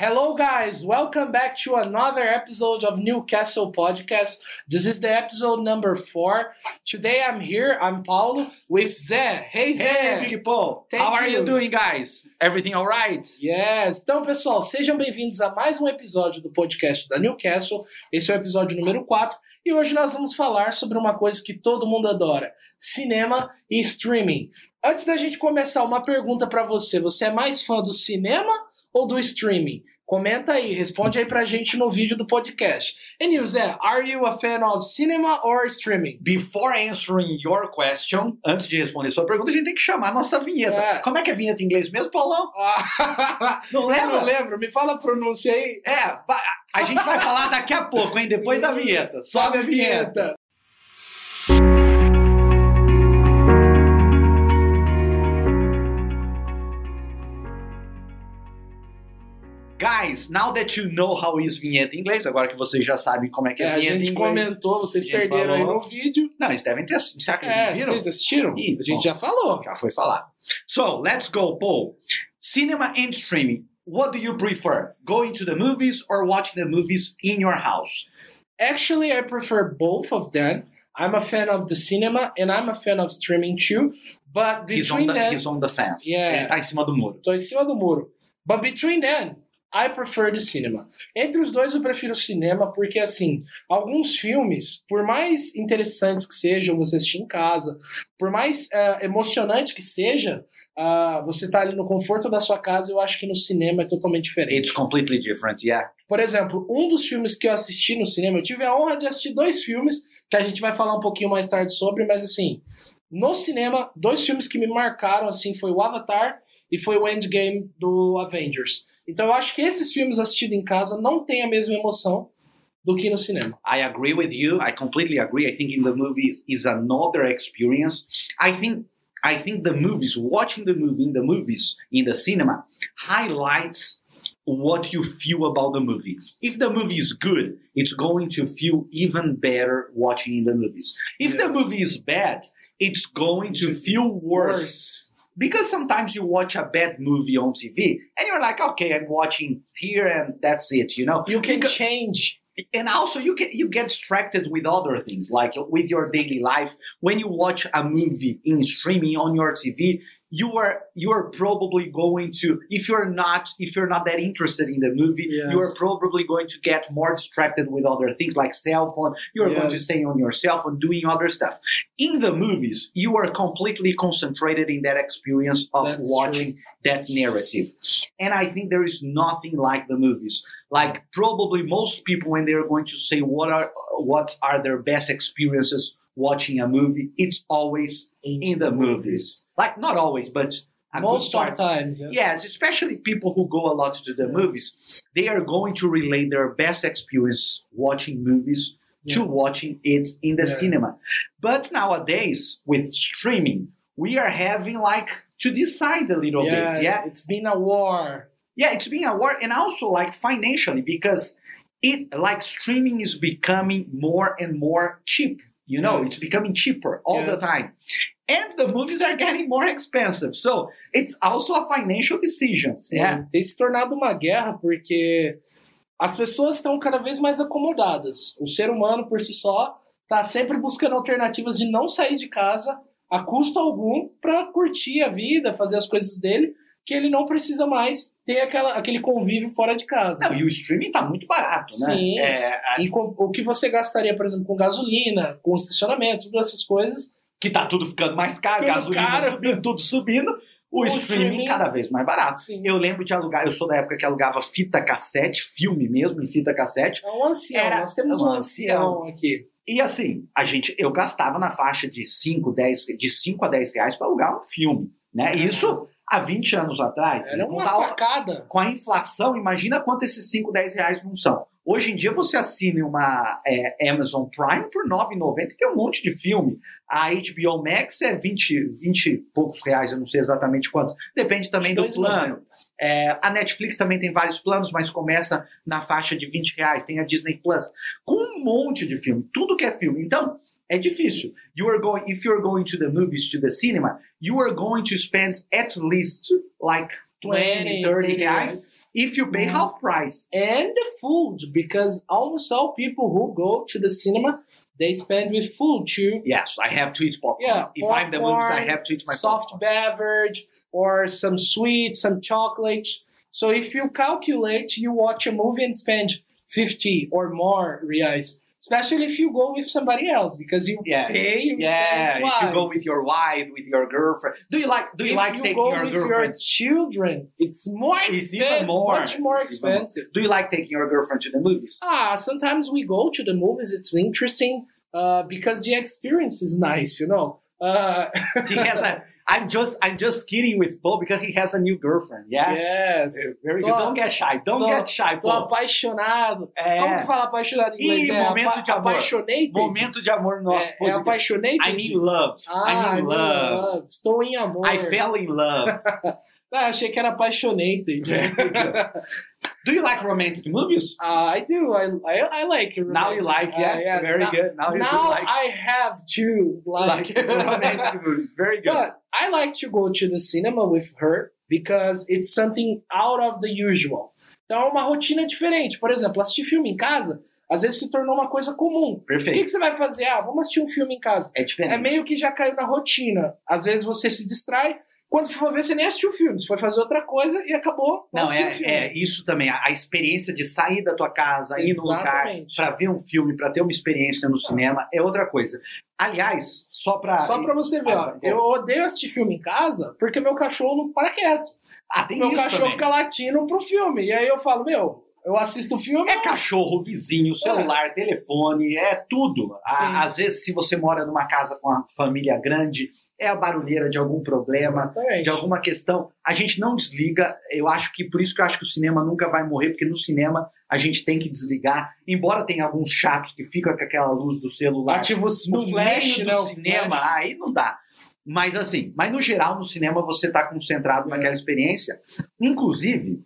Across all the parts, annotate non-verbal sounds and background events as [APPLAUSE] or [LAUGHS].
Hello, guys. Welcome back to another episode of Newcastle Podcast. This is the episode number four. Today I'm here, I'm Paulo, with Zé. Hey, Zé. Hey, people. Thank How are you. you doing, guys? Everything all right? Yes. Então, pessoal, sejam bem-vindos a mais um episódio do podcast da Newcastle. Esse é o episódio número 4 e hoje nós vamos falar sobre uma coisa que todo mundo adora: cinema e streaming. Antes da gente começar, uma pergunta pra você: você é mais fã do cinema ou do streaming? Comenta aí, responde aí pra gente no vídeo do podcast. And you, Zé, are you a fan of cinema or streaming? Before answering your question, antes de responder sua pergunta, a gente tem que chamar a nossa vinheta. É. Como é que é vinheta em inglês mesmo, Paulão? Ah, [LAUGHS] Não eu lembra? não lembro, me fala a pronúncia aí. É, a gente vai falar daqui a pouco, hein? Depois da vinheta. Sobe a vinheta. Now that you know how is vinheta em inglês, agora que vocês já sabem como é que é, É, a vinheta em inglês. gente inglês. comentou, vocês A gente perderam aí no vídeo. Não, eles devem ter. Será que eles É, viram? vocês assistiram? Ih, a gente bom. já falou. Já foi falar. So, let's go, Paul. Cinema and streaming. What do you prefer? Going to the movies or watching the movies in your house? Actually, I prefer both of them. I'm a fan of the cinema and I'm a fan of streaming too. But He's on, between the, them, he's on the fence. Yeah. Ele tá em cima do muro. tô em cima do muro. But between them, I prefer the cinema. Entre os dois, eu prefiro o cinema porque, assim, alguns filmes, por mais interessantes que sejam você assistir em casa, por mais eh, emocionante que seja, ah, você tá ali no conforto da sua casa, eu acho que no cinema é totalmente diferente. It's completely different, yeah. Por exemplo, um dos filmes que eu assisti no cinema, eu tive a honra de assistir dois filmes, que a gente vai falar um pouquinho mais tarde sobre, mas assim, no cinema, dois filmes que me marcaram, assim, foi o Avatar e foi o Endgame do Avengers. Então eu acho que esses filmes assistidos em casa não têm a mesma emoção do que no cinema. I agree with you. I completely agree. I think in the movie is another experience. I think I think the movies, watching the movie in the movies in the cinema, highlights what you feel about the movie. If the movie is good, it's going to feel even better watching in the movies. If the Yes. movie is bad, it's going to feel worse. Because sometimes you watch a bad movie on TV and you're like, okay, I'm watching here and that's it, you know? You can Because- change. And also you get you get distracted with other things like with your daily life. When you watch a movie in streaming on your tv you are you are probably going to if you're not if you're not that interested in the movie Yes. you are probably going to get more distracted with other things like cell phone. You're going to Yes. stay on your cell phone doing other stuff. In the movies you are completely concentrated in that experience of That's watching that narrative. And i think there is nothing like the movies like probably most people when they're going to say what are what are their best experiences watching a movie it's always in the movies like not always but Most of times. Yeah. yes especially people who go a lot to the movies they are going to relate their best experience watching movies to watching it in the Yeah. cinema but nowadays with streaming we are having like to decide a little Yeah, bit yeah It's been a war. Yeah it's being a war and also like financially because it like streaming is becoming more and more cheap you know Yes. it's becoming cheaper all the Yes. time and the movies are [LAUGHS] getting more expensive so it's also a financial decision yeah Tem se tornado uma guerra porque as pessoas estão cada vez mais acomodadas. O ser humano, por si só, está sempre buscando alternativas de não sair de casa a custo algum para curtir a vida, fazer as coisas dele, que ele não precisa mais ter aquela, aquele convívio fora de casa. não, e o streaming tá muito barato né Sim. É, a- E com- o que você gastaria, por exemplo, com gasolina, com estacionamento, todas essas coisas, que tá tudo ficando mais caro Tudo gasolina caro. subindo tudo subindo o, O streaming, streaming- cada vez mais barato sim. eu lembro de alugar eu sou da época que alugava fita cassete filme mesmo em fita cassete é um ancião. Era Nós temos um um ancião aqui. E assim, a gente, eu gastava na faixa de 5, 10, de 5 a 10 reais para alugar um filme, né? Isso há 20 anos atrás. Era Com uma tal- facada. com a inflação, imagina quanto esses 5, 10 reais não são. Hoje em dia você assina uma é, Amazon Prime por R$ 9,90, que é um monte de filme. A HBO Max é 20, 20 e poucos reais, eu não sei exatamente quanto. Depende também do 22,90. plano. É, a Netflix também tem vários planos, mas começa na faixa de 20 reais. Tem a Disney Plus, com um monte de filme, tudo que é filme. Então, é difícil. You are going, if you're going to the movies, to the cinema, you are going to spend at least like 20, 30 reais. if you pay half price. and the food because almost all people who go to the cinema they spend with food too. Yes, I have to eat popcorn. Yeah, if I'm the movies, I have to eat my soft popcorn. beverage or some sweets, some chocolates. So if you calculate, you watch a movie and spend 50 or more reais. Especially if you go with somebody else because you Yeah. pay, you Yeah, if you go with your wife, with your girlfriend. Do you like? Do you If like you taking go your with girlfriend? your children, it's more It's expensive, even more. much more It's even more. expensive. Do you like taking your girlfriend to the movies? Ah, sometimes we go to the movies. It's interesting uh, because the experience is nice, you know. Uh, he has a. [LAUGHS] I'm just. I'm just kidding with Paul because he has a new girlfriend. Yeah. yes. Very Tô- good. Don't get shy. Don't tô- get shy, Tô Paul. apaixonado. É. Como que fala apaixonado em inglês? Ih, é momento apa de amor. Momento de amor no nosso é, é apaixonated? I'm in love. Ah, I'm in I'm love. Estou em amor. I fell in love. [LAUGHS] Ah, achei que era apaixonated. [LAUGHS] Do you like romantic movies? Ah, I do. I, I, I like it. Now you like, yeah, Ah, yes. very now, good. Now you Now like, I have to like, like [LAUGHS] romantic movies. Very good. But I like to go to the cinema with her because it's something out of the usual. Então é uma rotina diferente. Por exemplo, assistir filme em casa, às vezes se tornou uma coisa comum. O que, Perfeito. que você vai fazer? Ah, vamos assistir um filme em casa. É diferente. É meio que já caiu na rotina. Às vezes você se distrai. Quando for ver, você nem assistiu o filme. Você foi fazer outra coisa e acabou. Não, é, é isso também. A, a experiência de sair da tua casa, ir no lugar para ver um filme, para ter uma experiência no cinema, é outra coisa. Aliás, só para Só pra você ver, Ah, ó. Eu odeio assistir filme em casa porque meu cachorro não para quieto. Ah, tem meu cachorro também. fica latindo pro filme. E aí eu falo, meu, eu assisto o filme. É cachorro, vizinho, celular, telefone, é tudo. A- às vezes, se você mora numa casa com a família grande, é a barulheira de algum problema, Exatamente. de alguma questão. A gente não desliga. Eu acho que por isso que eu acho que o cinema nunca vai morrer, porque no cinema a gente tem que desligar. Embora tenha alguns chatos que ficam com aquela luz do celular Ativa o no flash, meio né? do o cinema, flash. aí não dá. Mas assim, mas no geral, no cinema você está concentrado É. naquela experiência. Inclusive,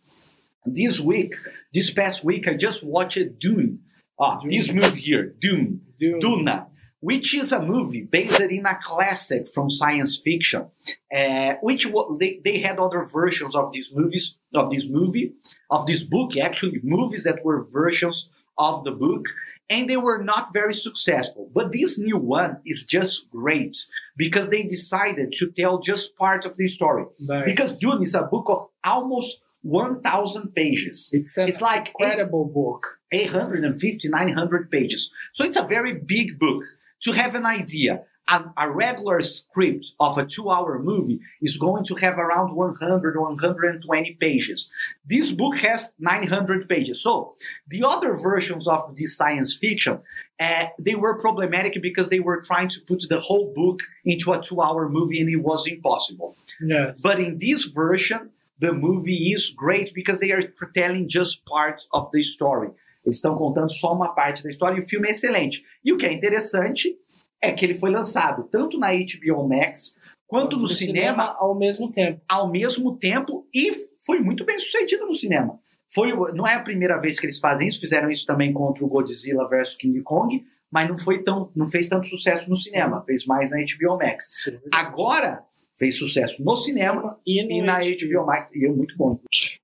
this week, this past week, I just watched Dune. Ó, Dune. this movie here, Dune. Dune. Duna, which is a movie based in a classic from science fiction, uh, which they, they had other versions of these movies, of this movie, of this book, actually, movies that were versions of the book, and they were not very successful. But this new one is just great because they decided to tell just part of the story. Nice. Because Dune is a book of almost 1,000 pages. it's it's like incredible book. 850, 900 pages. So it's a very big book. To have an idea, a, a regular script of a two hour movie is going to have around 100 120 pages. This book has 900 pages. So the other versions of this science fiction, uh, they were problematic because they were trying to put the whole book into a two hour movie and it was impossible. Yes. But in this version, the movie is great because they are telling just part of the story. Eles estão contando só uma parte da história e o filme é excelente. E o que é interessante é que ele foi lançado tanto na HBO Max quanto no cinema ao mesmo tempo. ao mesmo tempo e foi muito bem sucedido no cinema. Foi, não é a primeira vez que eles fazem isso, fizeram isso também contra o Godzilla vs King Kong, mas não foi tão, não fez tanto sucesso no cinema, fez mais na HBO Max. Agora fez sucesso no cinema E, no e na HBO Max e é muito bom.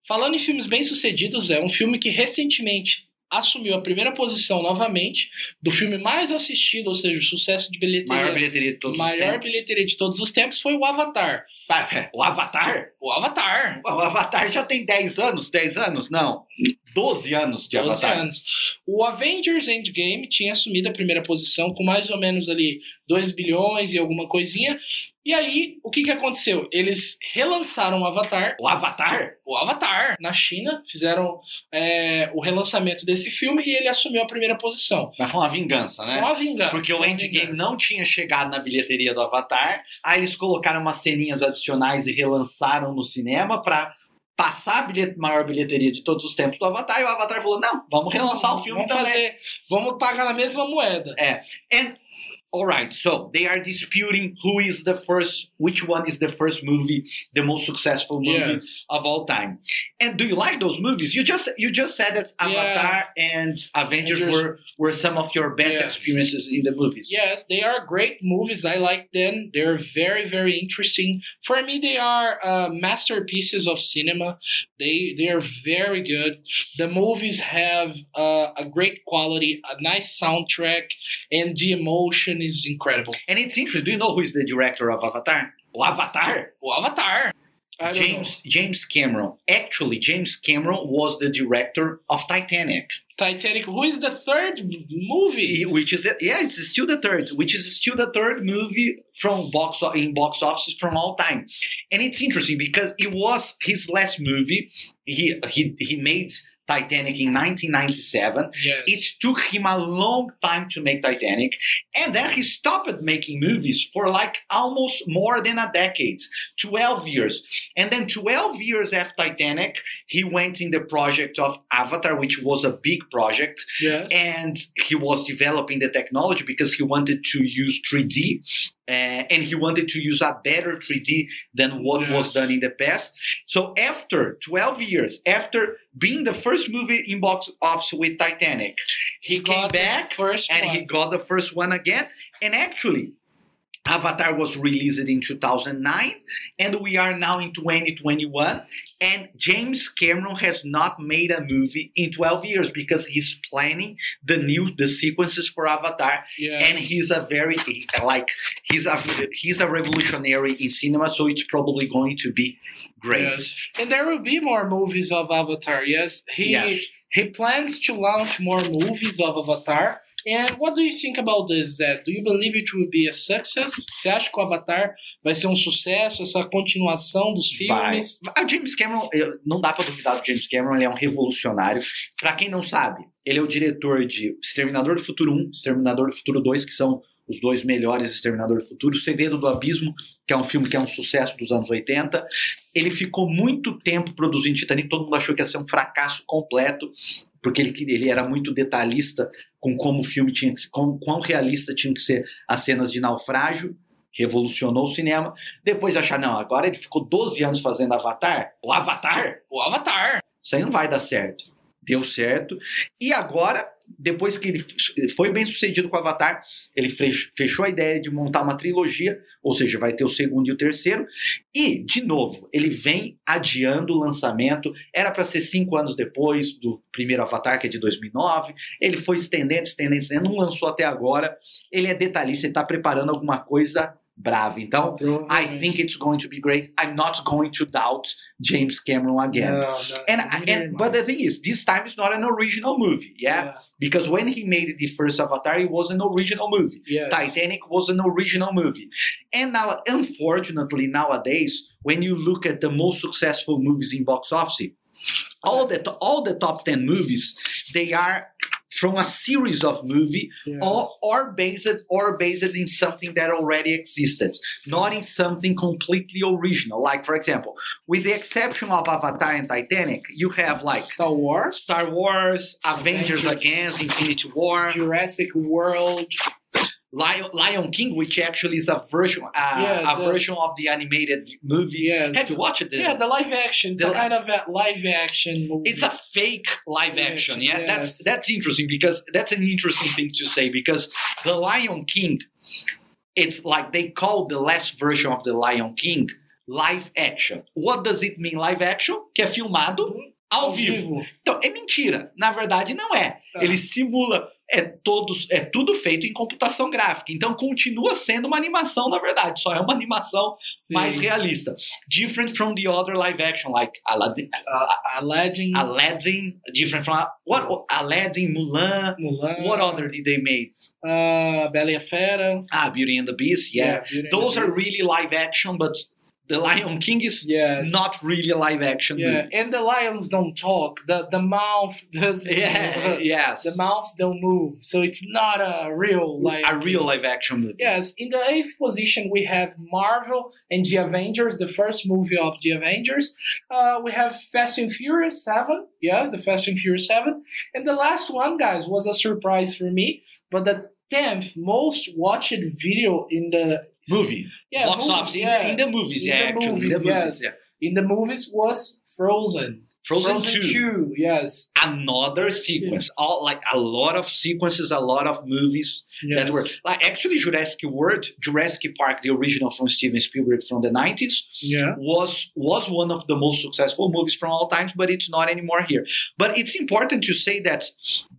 Falando em filmes bem-sucedidos, é um filme que recentemente assumiu a primeira posição novamente do filme mais assistido, ou seja, o sucesso de bilheteria. Maior bilheteria de todos os maior tempos. bilheteria de todos os tempos foi o Avatar. Ah, é, O Avatar? O Avatar. O Avatar já tem 10 anos? 10 anos? Não. 12 anos de 12 Avatar. anos. O Avengers Endgame tinha assumido a primeira posição com mais ou menos ali 2 bilhões e alguma coisinha. E aí, o que, que aconteceu? Eles relançaram o Avatar, O Avatar? o Avatar, na China, fizeram é, o relançamento desse filme e ele assumiu a primeira posição. Mas foi uma vingança, né? Com a vingança. Porque o Endgame vingança. não tinha chegado na bilheteria do Avatar, aí eles colocaram umas ceninhas adicionais e relançaram no cinema pra passar a bilhet- maior bilheteria de todos os tempos do Avatar, e o Avatar falou, não, vamos relançar o filme vamos também. Fazer, vamos pagar na mesma moeda. And All right, so they are disputing who is the first, which one is the first movie, the most successful movie Yes. of all time. And do you like those movies? You just you just said that Avatar and Avengers Avengers. were were some of your best Yeah. experiences in the movies. Yes, they are great movies. I like them. They're very, very interesting. For me, they are uh, masterpieces of cinema. They they are very good. The movies have uh, a great quality, a nice soundtrack, and the emotion is incredible. And it's interesting. Do you know who is the director of Avatar? Oh, Avatar. O Avatar. James James Cameron. Actually, James Cameron was the director of Titanic. Titanic. Who is the third movie? which is yeah, it's still the third, which is still the third movie from box in box offices from all time, and it's interesting because it was his last movie. He he he made Titanic in 1997. Yes. It took him a long time to make Titanic, and then he stopped making movies for like almost more than a decade 12 years. And then 12 years after Titanic, he went in the project of Avatar, which was a big project yes. and he was developing the technology because he wanted to use 3D uh, and he wanted to use a better 3D than what was done in the past. So after 12 years, after being the first movie in box office with Titanic, he came back first and one. he got the first one again. And actually, Avatar was released in 2009, and we are now in 2021. And James Cameron has not made a movie in 12 years because he's planning the new the sequences for Avatar, and he's a very like he's a he's a revolutionary in cinema, so it's probably going to be great. Yes. And there will be more movies of Avatar. Yes, he Yes. He plans to launch more movies of Avatar. And what do you think about this, Zé? Do you believe it will be a success? Você acha que o Avatar vai ser um sucesso? Essa continuação dos Vai. filmes? A James Cameron, não dá pra duvidar do James Cameron, ele é um revolucionário. Pra quem não sabe, ele é o diretor de Exterminador do Futuro 1, Exterminador do Futuro 2, que são os dois melhores Exterminador do Futuro, Segredo do Abismo, que é um filme que é um sucesso dos anos 80. Ele ficou muito tempo produzindo Titanic, todo mundo achou que ia ser um fracasso completo, porque ele, ele era muito detalhista com como o filme tinha que ser, com, quão realista tinha que ser as cenas de naufrágio. Revolucionou o cinema. Depois achar, não, agora ele ficou 12 anos fazendo Avatar. O Avatar? O Avatar. Isso aí não vai dar certo. Deu certo. E agora, depois que ele foi bem sucedido com o Avatar, ele fech- fechou a ideia de montar uma trilogia, ou seja, vai ter o segundo e o terceiro. E, de novo, ele vem adiando o lançamento. Era para ser cinco anos depois do primeiro Avatar, que é de 2009. Ele foi estendendo, estendendo, estendendo, não lançou até agora. Ele é detalhista, ele está preparando alguma coisa brava. Então, I think it's going to be great. I'm not going to doubt James Cameron again. Não, não, And, and but the thing is, this time is not an original movie, yeah? Because when he made the first Avatar, it was an original movie. Yes. Titanic was an original movie. And now, unfortunately, nowadays, when you look at the most successful movies in box office, all the all the top ten movies, they are from a series of movie Yes. or, or based or based in something that already existed, not in something completely original. Like, for example, with the exception of Avatar and Titanic, you have like Star Wars, Star Wars, Avengers, Avengers. Against, Infinity War, Jurassic World. Lion, Lion King, which actually is a version, uh, Yeah, a the- version of the animated movie. Yes. Have you watched it? Yeah, the live action. The a kind of a live action movie. it's a fake live action. Yeah, that's yes. that's interesting because that's an interesting thing to say because the Lion King, it's like they call the last version of the Lion King live action. What does it mean live action? Que é filmado ao vivo. Então é mentira. Na verdade não é. Tá. Ele simula é todos é tudo feito em computação gráfica. Então continua sendo uma animação na verdade. Só é uma animação Sim. mais realista. Different from the other live action like Aladdin, Aladdin, Aladdin, different from what Aladdin, Mulan. Mulan. What other did they make? Uh, Bela e a Fera. Ah, Beauty and the Beast. Yeah, and those are Beast. really live action, but the Lion King is Yeah. not really a live action Yeah, movie. and the lions don't talk. The the mouth [LAUGHS] doesn't. Yeah, yes, The mouths don't move, so it's not a real like a real live action movie. Yes, in the eighth position we have Marvel and the Avengers, the first movie of the Avengers. Uh, we have Fast and Furious Seven. Yes, the Fast and Furious Seven, and the last one, guys, was a surprise for me. But the tenth most watched video in the Movie. yeah Box movies, office in- yeah. in, the movies, In yeah, the actually. in the movies, yes. yeah. in the movies was Frozen. Frozen, 2. 2, yes. Another sequence. All like a lot of sequences, a lot of movies yes. that were like actually Jurassic World, Jurassic Park, the original from Steven Spielberg from the 90s, yeah. was was one of the most successful movies from all times, but it's not anymore here. But it's important to say that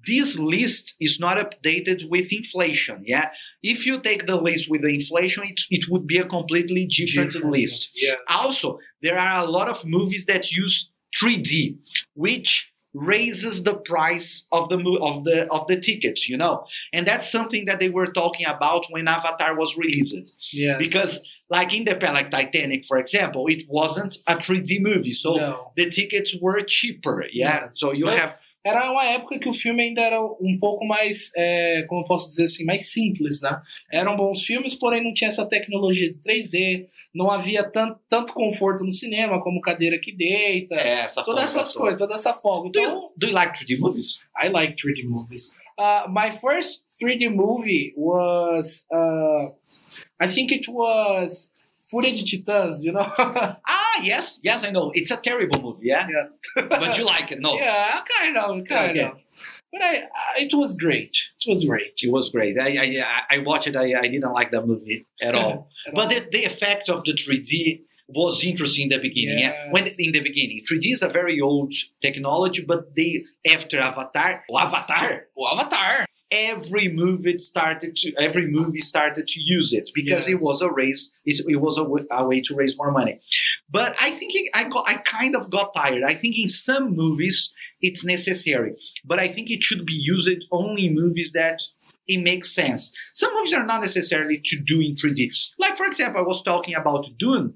this list is not updated with inflation. Yeah, if you take the list with the inflation, it, it would be a completely different, list. Yeah. Also, there are a lot of movies that use 3D, which raises the price of the of the of the tickets, you know, and that's something that they were talking about when Avatar was released Yeah. because like in the like Titanic for example it wasn't a 3D movie so Não. the tickets were cheaper yeah Yeah. so you But- have Era uma época que o filme ainda era um pouco mais, é, como eu posso dizer assim, mais simples, né? Eram bons filmes, porém não tinha essa tecnologia de 3D, não havia tanto, tanto conforto no cinema, como cadeira que deita, essa todas essas coisas, toda essa folga. do Então, you, do you like 3D movies I like 3D movies. Uh, my first 3D movie was, uh, I think it was Fúria de Titãs, you know? [LAUGHS] ah yes yes I know it's a terrible movie yeah, yeah. [LAUGHS] but you like it no yeah, kind of, kind Okay. of. But I, I, it was great. It was great. it was great I I, I watched it I, I didn't like that movie at all [LAUGHS] At but the, the effect of the 3D was interesting in the beginning. Yeah. When in the beginning, 3D is a very old technology, but they after Avatar, oh, Avatar, O Avatar. Every movie started to every movie started to use it because it was a raise it was a, w- a way to raise more money. But i think it, i got i kind of got tired. I think in some movies it's necessary. But i think it should be used only in movies that it makes sense. Some movies are not necessarily to do in 3d like for example i was talking about dune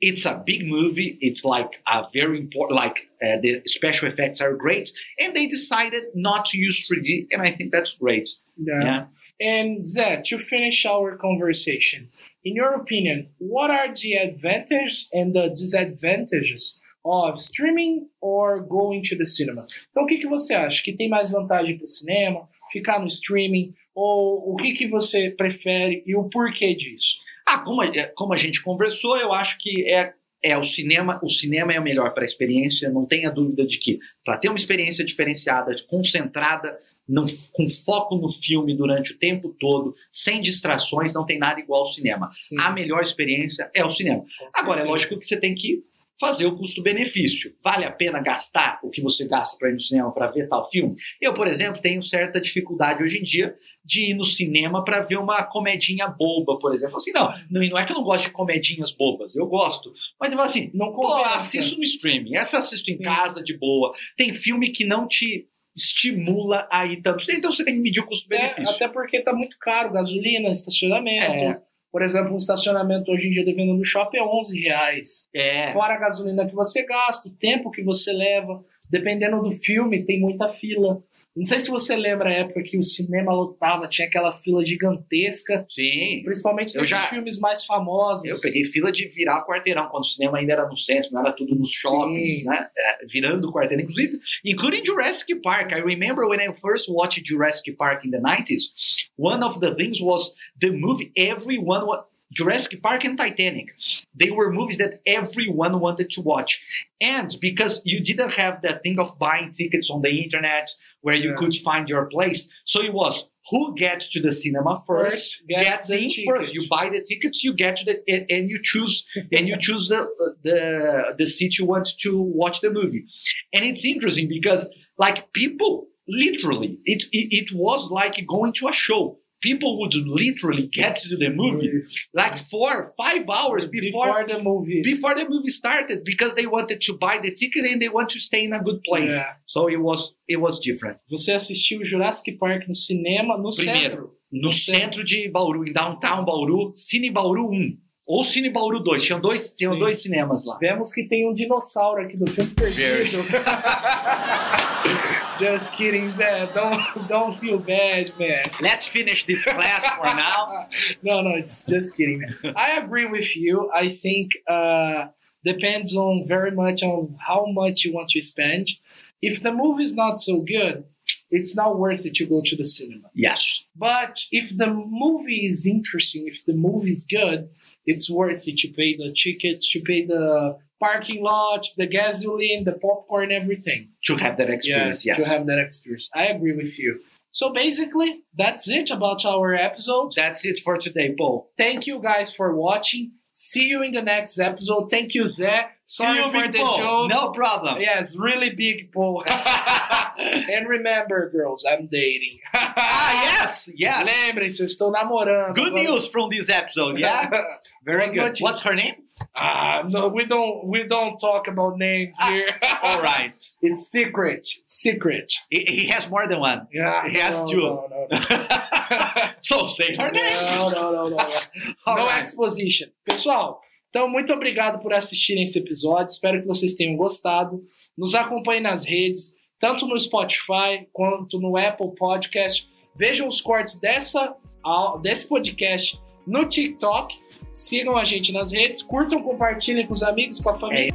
it's a big movie it's like a very important like uh, the special effects are great and they decided not to use 3d and i think that's great Yeah. yeah And Zé, to finish our conversation, in your opinion, what are the advantages and the disadvantages of streaming or going to the cinema? Então, o que, que você acha? Que tem mais vantagem para o cinema, ficar no streaming, ou o que, que você prefere e o porquê disso? Ah, como a, como a gente conversou, eu acho que é, é o cinema. O cinema é o melhor para a experiência. Não tenha dúvida de que para ter uma experiência diferenciada, concentrada, não- com foco no filme durante o tempo todo, sem distrações, não tem nada igual ao cinema. Sim, A melhor experiência é o cinema. Agora, é lógico que você tem que fazer o custo-benefício. Vale a pena gastar o que você gasta para ir no cinema para ver tal filme? Eu, por exemplo, tenho certa dificuldade hoje em dia de ir no cinema para ver uma comedinha boba, por exemplo. Assim, não, não é que eu não gosto de comedinhas bobas, eu gosto. Mas eu falo assim, Não pô, assisto no streaming, essa assisto em Sim. casa de boa. Tem filme que não te estimula a ir tanto. Então você tem que medir o É, custo-benefício. até porque tá muito caro, gasolina, estacionamento. É. Por exemplo, um estacionamento hoje em dia dependendo do shopping é 11 reais. É. Fora a gasolina que você gasta, o tempo que você leva. Dependendo do filme, tem muita fila. Não sei se você lembra a época que o cinema lotava, tinha aquela fila gigantesca, Sim. principalmente nesses já- filmes mais famosos. Eu peguei fila de virar quarteirão, quando o cinema ainda era no centro, não era tudo nos shoppings, Sim. né? É, virando quarteirão, inclusive, including Jurassic Park. I remember when I first watched Jurassic Park in the 90s, one of the things was the movie everyone wa- Jurassic Park and Titanic. They were movies that everyone wanted to watch. And because you didn't have that thing of buying tickets on the internet where you Yeah. could find your place, so it was who gets to the cinema first, First gets gets the in ticket. first. You buy the tickets, you get to the and, and you choose and you choose the the the seat you want to watch the movie. And it's interesting because like people literally it it, it was like going to a show. People would literally get to the movie like four five hours before Before the movies. before the movie started because they wanted to buy the ticket and they want to stay in a good place. Yeah. So it was it was different. Você assistiu Jurassic Park no cinema, no Primeiro. centro. No centro de Bauru, em downtown Bauru, Cine Bauru 1 ou Cine Bauru 2. Tinham dois, tinham Sim. dois cinemas lá. Vemos que tem um dinossauro aqui do filme perdido. [LAUGHS] Just kidding, Zé. Don't, don't feel bad, man. Let's finish this class for now. [LAUGHS] No, no, it's just kidding, man. I agree with you. I think uh, depends on very much on how much you want to spend. If the movie is not so good, it's not worth it to go to the cinema. Yes. But if the movie is interesting, if the movie is good, it's worth it to pay the tickets, to pay the parking lot, the gasoline, the popcorn, everything. To have that experience, yeah, yes. to have that experience. I agree with you. So basically, that's it about our episode. That's it for today, Paul. Thank you guys for watching. See you in the next episode. Thank you, Zé. Sorry See you, for the Paul. jokes. No problem. Yes, really big Paul. [LAUGHS] [LAUGHS] and remember, girls, I'm dating. [LAUGHS] ah, yes, yes. Lembrem-se, estou namorando. Good news from this episode, yeah? Very good. What's her name? Ah, no, we don't we don't talk about names Ah, here. [LAUGHS] All right. it's secret. Secret. He, he has more than one. Yeah. He has no, two. No, no, no. [LAUGHS] so say her name. Não, não, não, não. [LAUGHS] All no right. exposition. Pessoal, então muito obrigado por assistirem esse episódio. Espero que vocês tenham gostado. Nos acompanhem nas redes, tanto no Spotify quanto no Apple Podcast. Vejam os cortes dessa, desse podcast no TikTok. Sigam a gente nas redes, curtam, compartilhem com os amigos, com a família.